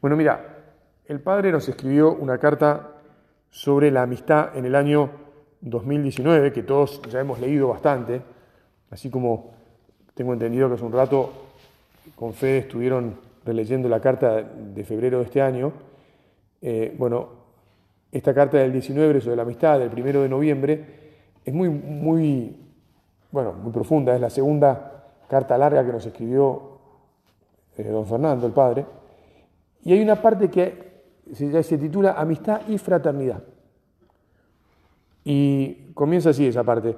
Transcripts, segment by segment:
Bueno, mira, el padre nos escribió una carta sobre la amistad en el año 2019, que todos ya hemos leído bastante, así como tengo entendido que hace un rato con Fede estuvieron releyendo la carta de febrero de este año. Eh, bueno, esta carta del 19 sobre la amistad, del 1 de noviembre, es muy, muy, bueno, muy profunda, es la segunda carta larga que nos escribió eh, don Fernando, el padre, y hay una parte que se, titula Amistad y Fraternidad. Y comienza así esa parte.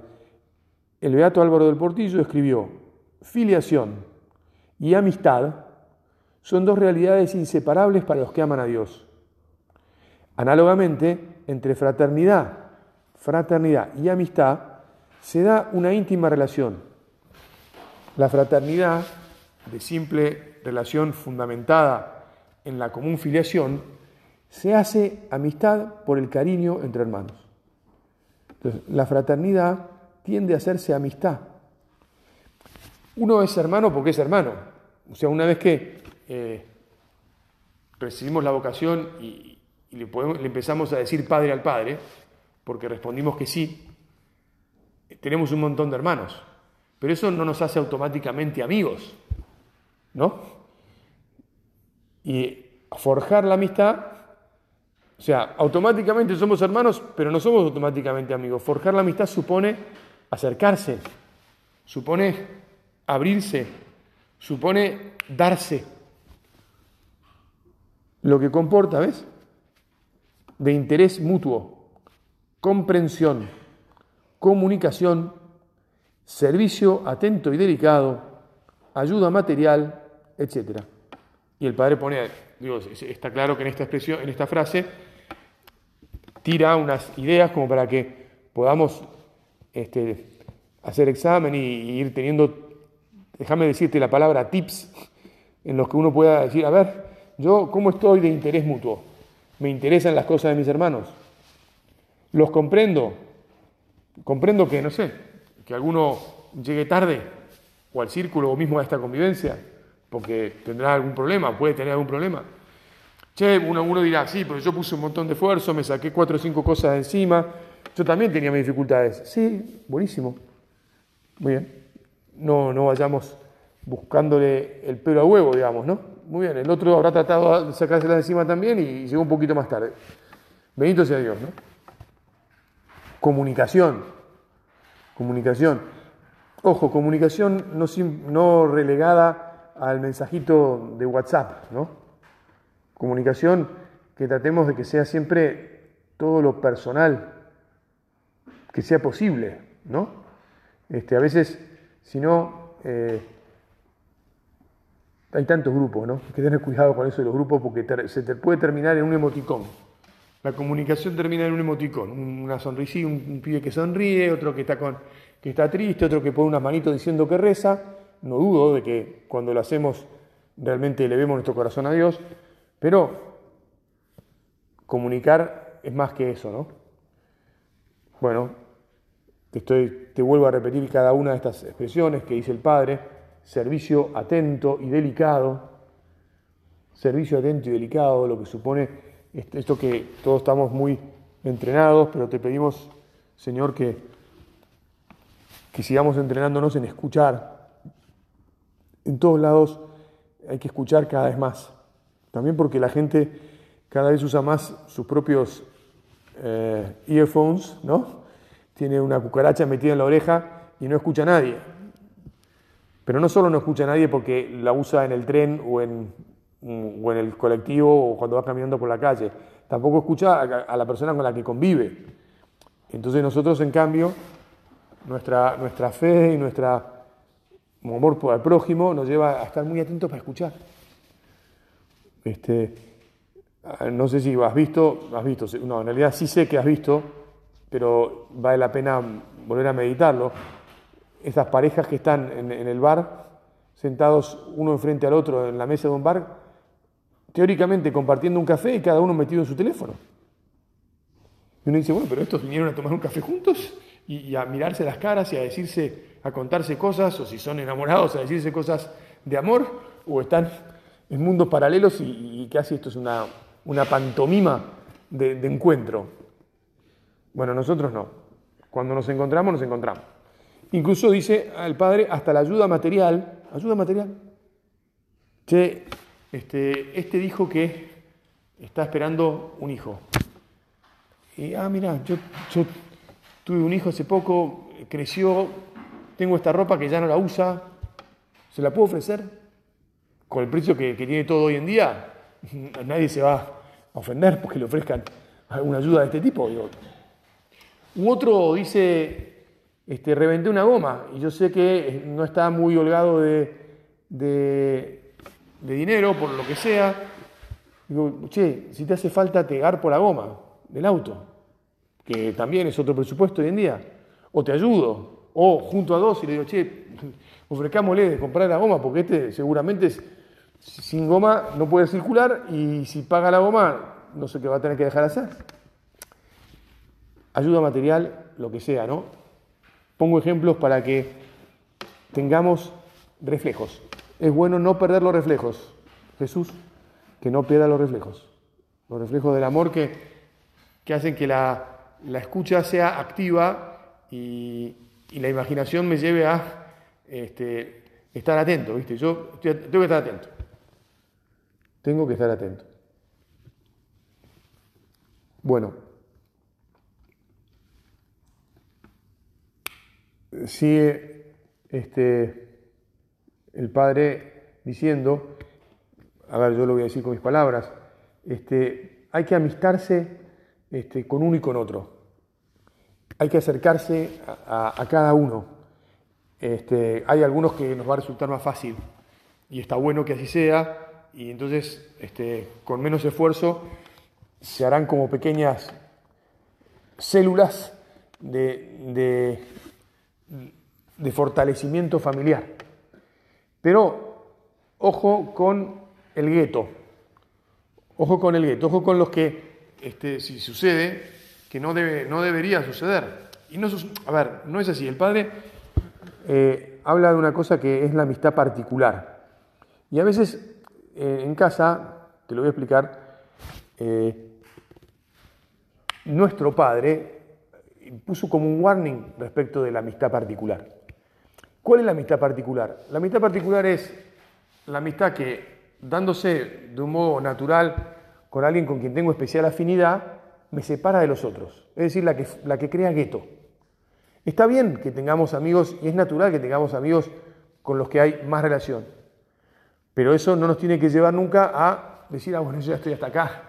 El Beato Álvaro del Portillo escribió, filiación y amistad son dos realidades inseparables para los que aman a Dios. Análogamente, entre fraternidad, fraternidad y amistad se da una íntima relación. La fraternidad, de simple relación fundamentada en la común filiación, se hace amistad por el cariño entre hermanos. Entonces, la fraternidad tiende a hacerse amistad. Uno es hermano porque es hermano. O sea, una vez que eh, recibimos la vocación y, le, le empezamos a decir padre al padre, porque respondimos que sí, tenemos un montón de hermanos. Pero eso no nos hace automáticamente amigos, ¿no? Y forjar la amistad, o sea, automáticamente somos hermanos, pero no somos automáticamente amigos. Forjar la amistad supone acercarse, supone abrirse, supone darse. Lo que comporta, ¿ves? De interés mutuo, comprensión, comunicación, servicio atento y delicado, ayuda material, etc. Y el padre pone, digo, está claro que en esta expresión, en esta frase, tira unas ideas como para que podamos este, hacer examen y, ir teniendo, déjame decirte la palabra tips, en los que uno pueda decir, a ver, yo cómo estoy de interés mutuo, me interesan las cosas de mis hermanos, los comprendo, comprendo que, no sé, que alguno llegue tarde o al círculo o mismo a esta convivencia, porque tendrá algún problema, puede tener algún problema. Che, uno, uno dirá, sí, pero yo puse un montón de esfuerzo, me saqué cuatro o cinco cosas de encima, yo también tenía mis dificultades. Sí, buenísimo. Muy bien. No, no vayamos buscándole el pelo a huevo, digamos, ¿no? Muy bien, el otro habrá tratado de sacársela de encima también y llegó un poquito más tarde. Bendito sea Dios, ¿no? Comunicación. Comunicación. Ojo, comunicación no, no relegada al mensajito de WhatsApp, ¿no? Comunicación que tratemos de que sea siempre todo lo personal, que sea posible, ¿no? Este, a veces, si no, eh, hay tantos grupos, ¿no? Hay que tener cuidado con eso de los grupos porque se te puede terminar en un emoticón. La comunicación termina en un emoticón, una sonrisilla, un, pibe que sonríe, otro que está, con, que está triste, otro que pone unas manitos diciendo que reza. No dudo de que cuando lo hacemos realmente le vemos nuestro corazón a Dios, pero comunicar es más que eso, ¿no? Bueno, te, estoy, te vuelvo a repetir cada una de estas expresiones que dice el Padre, servicio atento y delicado, servicio atento y delicado, lo que supone esto que todos estamos muy entrenados, pero te pedimos, Señor, que, que sigamos entrenándonos en escuchar. En todos lados hay que escuchar cada vez más. También porque la gente cada vez usa más sus propios eh, earphones, ¿no? Tiene una cucaracha metida en la oreja y no escucha a nadie. Pero no solo no escucha a nadie porque la usa en el tren o en, o en el colectivo o cuando va caminando por la calle. Tampoco escucha a, la persona con la que convive. Entonces nosotros, en cambio, nuestra, nuestra fe y nuestro amor el prójimo nos lleva a estar muy atentos para escuchar. Este, no sé si has visto, has visto, no, en realidad sí sé que has visto, pero vale la pena volver a meditarlo. Estas parejas que están en, en el bar, sentados uno enfrente al otro en la mesa de un bar, teóricamente compartiendo un café y cada uno metido en su teléfono. Y uno dice, bueno, pero estos vinieron a tomar un café juntos y, a mirarse las caras y a decirse, a contarse cosas, o si son enamorados, a decirse cosas de amor, o están en mundos paralelos y, y casi esto es una, una pantomima de, encuentro. Bueno, nosotros no. Cuando nos encontramos, nos encontramos. Incluso dice al padre hasta la ayuda material. ¿Ayuda material? Che, este, este dijo que está esperando un hijo. Y, ah, mira, yo tuve un hijo hace poco, creció, tengo esta ropa que ya no la usa, ¿se la puedo ofrecer? Con el precio que, tiene todo hoy en día, nadie se va a ofender porque le ofrezcan alguna ayuda de este tipo. Un otro dice, este, reventé una goma y yo sé que no está muy holgado de, de, de dinero, por lo que sea. Digo, che, si te hace falta, te garpo la goma del auto, que también es otro presupuesto hoy en día. O te ayudo, o junto a dos y le digo, che, ofrezcámosle de comprar la goma, porque este seguramente es, sin goma no puede circular y si paga la goma, no sé qué va a tener que dejar de hacer. Ayuda material, lo que sea, ¿no? Pongo ejemplos para que tengamos reflejos. Es bueno no perder los reflejos. Jesús, que no pierda los reflejos. Los reflejos del amor que, que hacen que la, la, escucha sea activa y, la imaginación me lleve a este, estar atento, ¿viste? Yo tengo que estar atento. Tengo que estar atento. Bueno, sigue este, el padre diciendo, a ver, yo lo voy a decir con mis palabras, este, hay que amistarse este, con uno y con otro. Hay que acercarse a, cada uno. Este, hay algunos que nos va a resultar más fácil y está bueno que así sea y entonces este, con menos esfuerzo se harán como pequeñas células de, de, de fortalecimiento familiar. Pero ojo con el gueto, ojo con el gueto, ojo con los que, este, si sucede, que no, debe, no debería suceder. Y no, a ver, no es así. El padre eh, habla de una cosa que es la amistad particular. Y a veces eh, en casa, te lo voy a explicar, eh, nuestro padre puso como un warning respecto de la amistad particular. ¿Cuál es la amistad particular? La amistad particular es la amistad que, dándose de un modo natural con alguien con quien tengo especial afinidad, me separa de los otros. Es decir, la que, la que crea gueto. Está bien que tengamos amigos y es natural que tengamos amigos con los que hay más relación. Pero eso no nos tiene que llevar nunca a decir, ah, bueno, yo ya estoy hasta acá,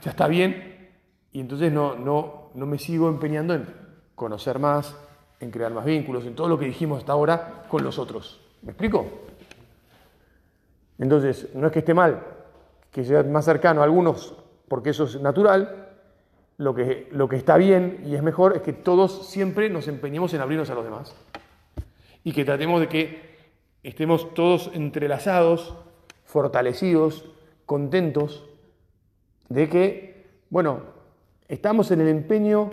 ya está bien, y entonces no, no, no me sigo empeñando en conocer más, en crear más vínculos, en todo lo que dijimos hasta ahora con los otros. ¿Me explico? Entonces, no es que esté mal que sea más cercano a algunos, porque eso es natural, lo que, lo que está bien y es mejor es que todos siempre nos empeñemos en abrirnos a los demás. Y que tratemos de que estemos todos entrelazados, fortalecidos, contentos, de que, bueno, estamos en el empeño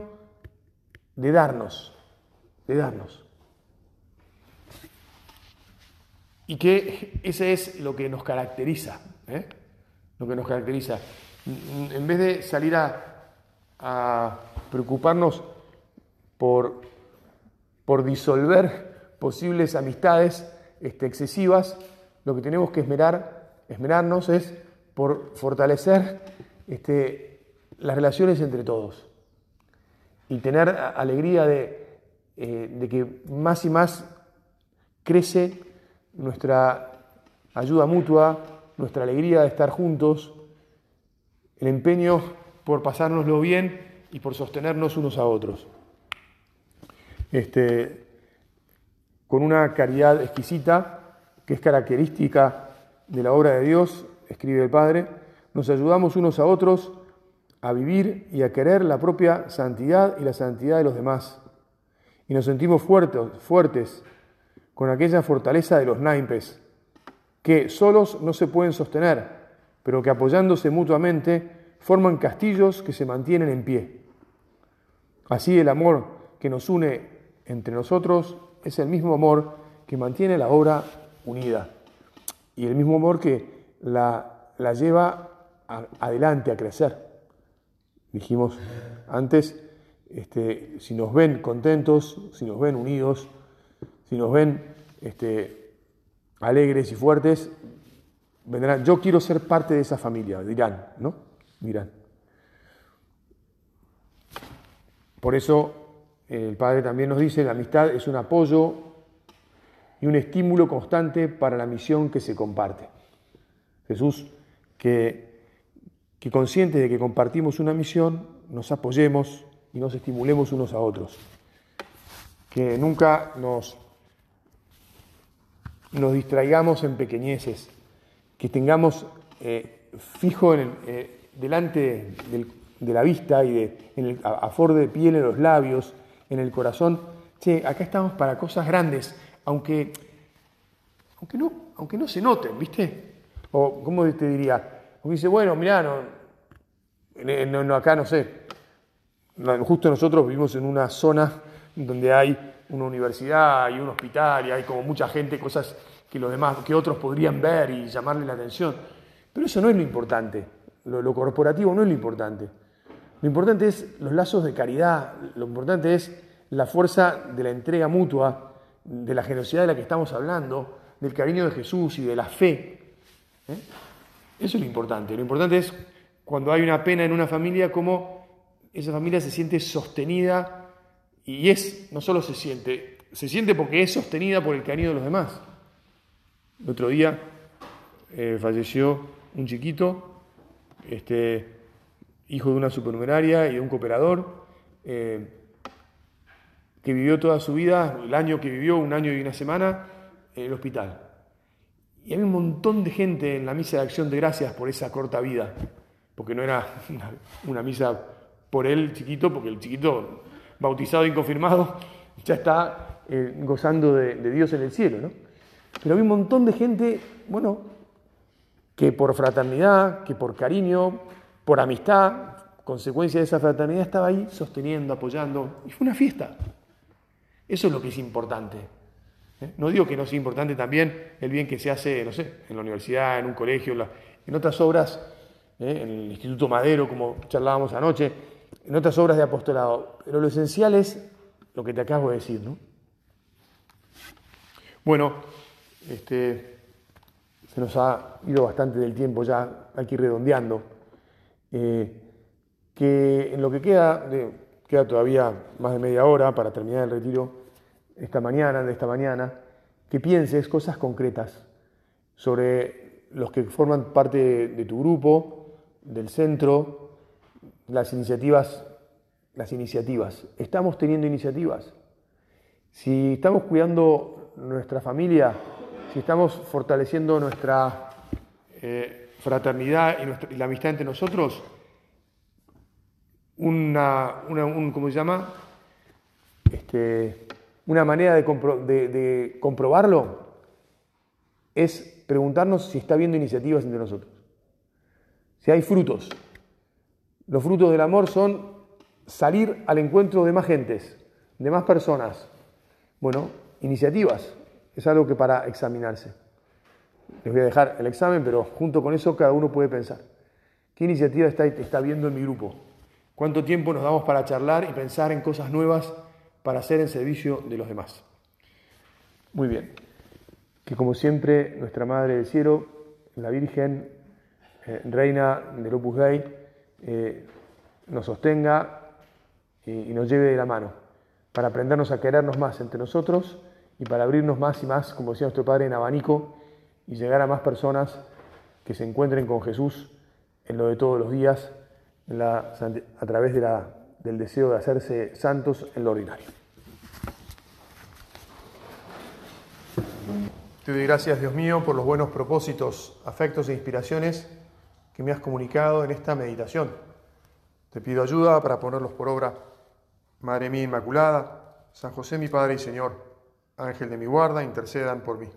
de darnos, de darnos. Y que ese es lo que nos caracteriza, ¿eh? Lo que nos caracteriza. En vez de salir a, preocuparnos por, por disolver posibles amistades este, excesivas, lo que tenemos que esmerar, esmerarnos es por fortalecer este, las relaciones entre todos y tener alegría de, eh, de que más y más crece nuestra ayuda mutua, nuestra alegría de estar juntos, el empeño por pasárnoslo bien y por sostenernos unos a otros. Este, con una caridad exquisita que es característica de la obra de Dios, escribe el Padre, nos ayudamos unos a otros a vivir y a querer la propia santidad y la santidad de los demás. Y nos sentimos fuertes, fuertes con aquella fortaleza de los naipes, que solos no se pueden sostener, pero que apoyándose mutuamente forman castillos que se mantienen en pie. Así el amor que nos une entre nosotros es el mismo amor que mantiene la obra unida y el mismo amor que la, la lleva adelante a crecer. Dijimos antes, este, si nos ven contentos, si nos ven unidos, si nos ven este, alegres y fuertes, vendrán, yo quiero ser parte de esa familia, dirán, ¿no? Dirán. Por eso el Padre también nos dice, la amistad es un apoyo y un estímulo constante para la misión que se comparte. Jesús, que, que consciente de que compartimos una misión, nos apoyemos y nos estimulemos unos a otros. Que nunca nos, nos distraigamos en pequeñeces, que tengamos eh, fijo en eh, delante del de la vista y de, en el, a, de piel en los labios, en el corazón. Che, acá estamos para cosas grandes, aunque, aunque, no, aunque no se noten, ¿viste? O, ¿cómo te diría? O dice, bueno, mirá, no, no, acá no sé. Justo nosotros vivimos en una zona donde hay una universidad y un hospital y hay como mucha gente, cosas que los demás, que otros podrían ver y llamarle la atención. Pero eso no es lo importante. lo corporativo no es lo importante. Lo importante es los lazos de caridad, lo importante es la fuerza de la entrega mutua, de la generosidad de la que estamos hablando, del cariño de Jesús y de la fe. ¿eh? Eso es lo importante. Lo importante es cuando hay una pena en una familia, cómo esa familia se siente sostenida y es, no solo se siente, se siente porque es sostenida por el cariño de los demás. El otro día eh, falleció un chiquito, este, hijo de una supernumeraria y de un cooperador, eh, que vivió toda su vida, el año que vivió, un año y una semana, en el hospital. Y había un montón de gente en la misa de acción de gracias por esa corta vida, porque no era una, misa por él chiquito, porque el chiquito bautizado y confirmado ya está eh, gozando de, Dios en el cielo, ¿no? Pero había un montón de gente, bueno, que por fraternidad, que por cariño, por amistad, consecuencia de esa fraternidad, estaba ahí sosteniendo, apoyando, y fue una fiesta. Eso es lo que es importante. ¿eh? No digo que no sea importante también el bien que se hace, no sé, en la universidad, en un colegio, en otras obras, ¿eh? en el Instituto Madero, como charlábamos anoche, en otras obras de apostolado. Pero lo esencial es lo que te acabo de decir, ¿no? Bueno, este, se nos ha ido bastante del tiempo ya, ir redondeando. Eh, que en lo que queda, queda todavía más de media hora para terminar el retiro esta mañana, de esta mañana, que pienses cosas concretas sobre los que forman parte de tu grupo, del centro, las iniciativas, las iniciativas. ¿Estamos teniendo iniciativas? Si estamos cuidando nuestra familia, si estamos fortaleciendo nuestra eh, fraternidad y, la amistad entre nosotros, una, ¿cómo se llama? Este, una manera de, comprobarlo es preguntarnos si está habiendo iniciativas entre nosotros, si hay frutos. Los frutos del amor son salir al encuentro de más gentes, de más personas. Bueno, iniciativas, es algo que para examinarse. Les voy a dejar el examen, pero junto con eso cada uno puede pensar. ¿Qué iniciativa está, está viendo en mi grupo? ¿Cuánto tiempo nos damos para charlar y pensar en cosas nuevas para hacer en servicio de los demás? Muy bien. Que como siempre nuestra Madre del Cielo, la Virgen, eh, Reina del Opus Dei, eh, nos sostenga y, nos lleve de la mano para aprendernos a querernos más entre nosotros y para abrirnos más y más, como decía nuestro Padre, en abanico y llegar a más personas que se encuentren con Jesús en lo de todos los días, a través del deseo de hacerse santos en lo ordinario. Te doy gracias, Dios mío, por los buenos propósitos, afectos e inspiraciones que me has comunicado en esta meditación. Te pido ayuda para ponerlos por obra. Madre mía Inmaculada, San José mi Padre y Señor, Ángel de mi guarda, intercedan por mí.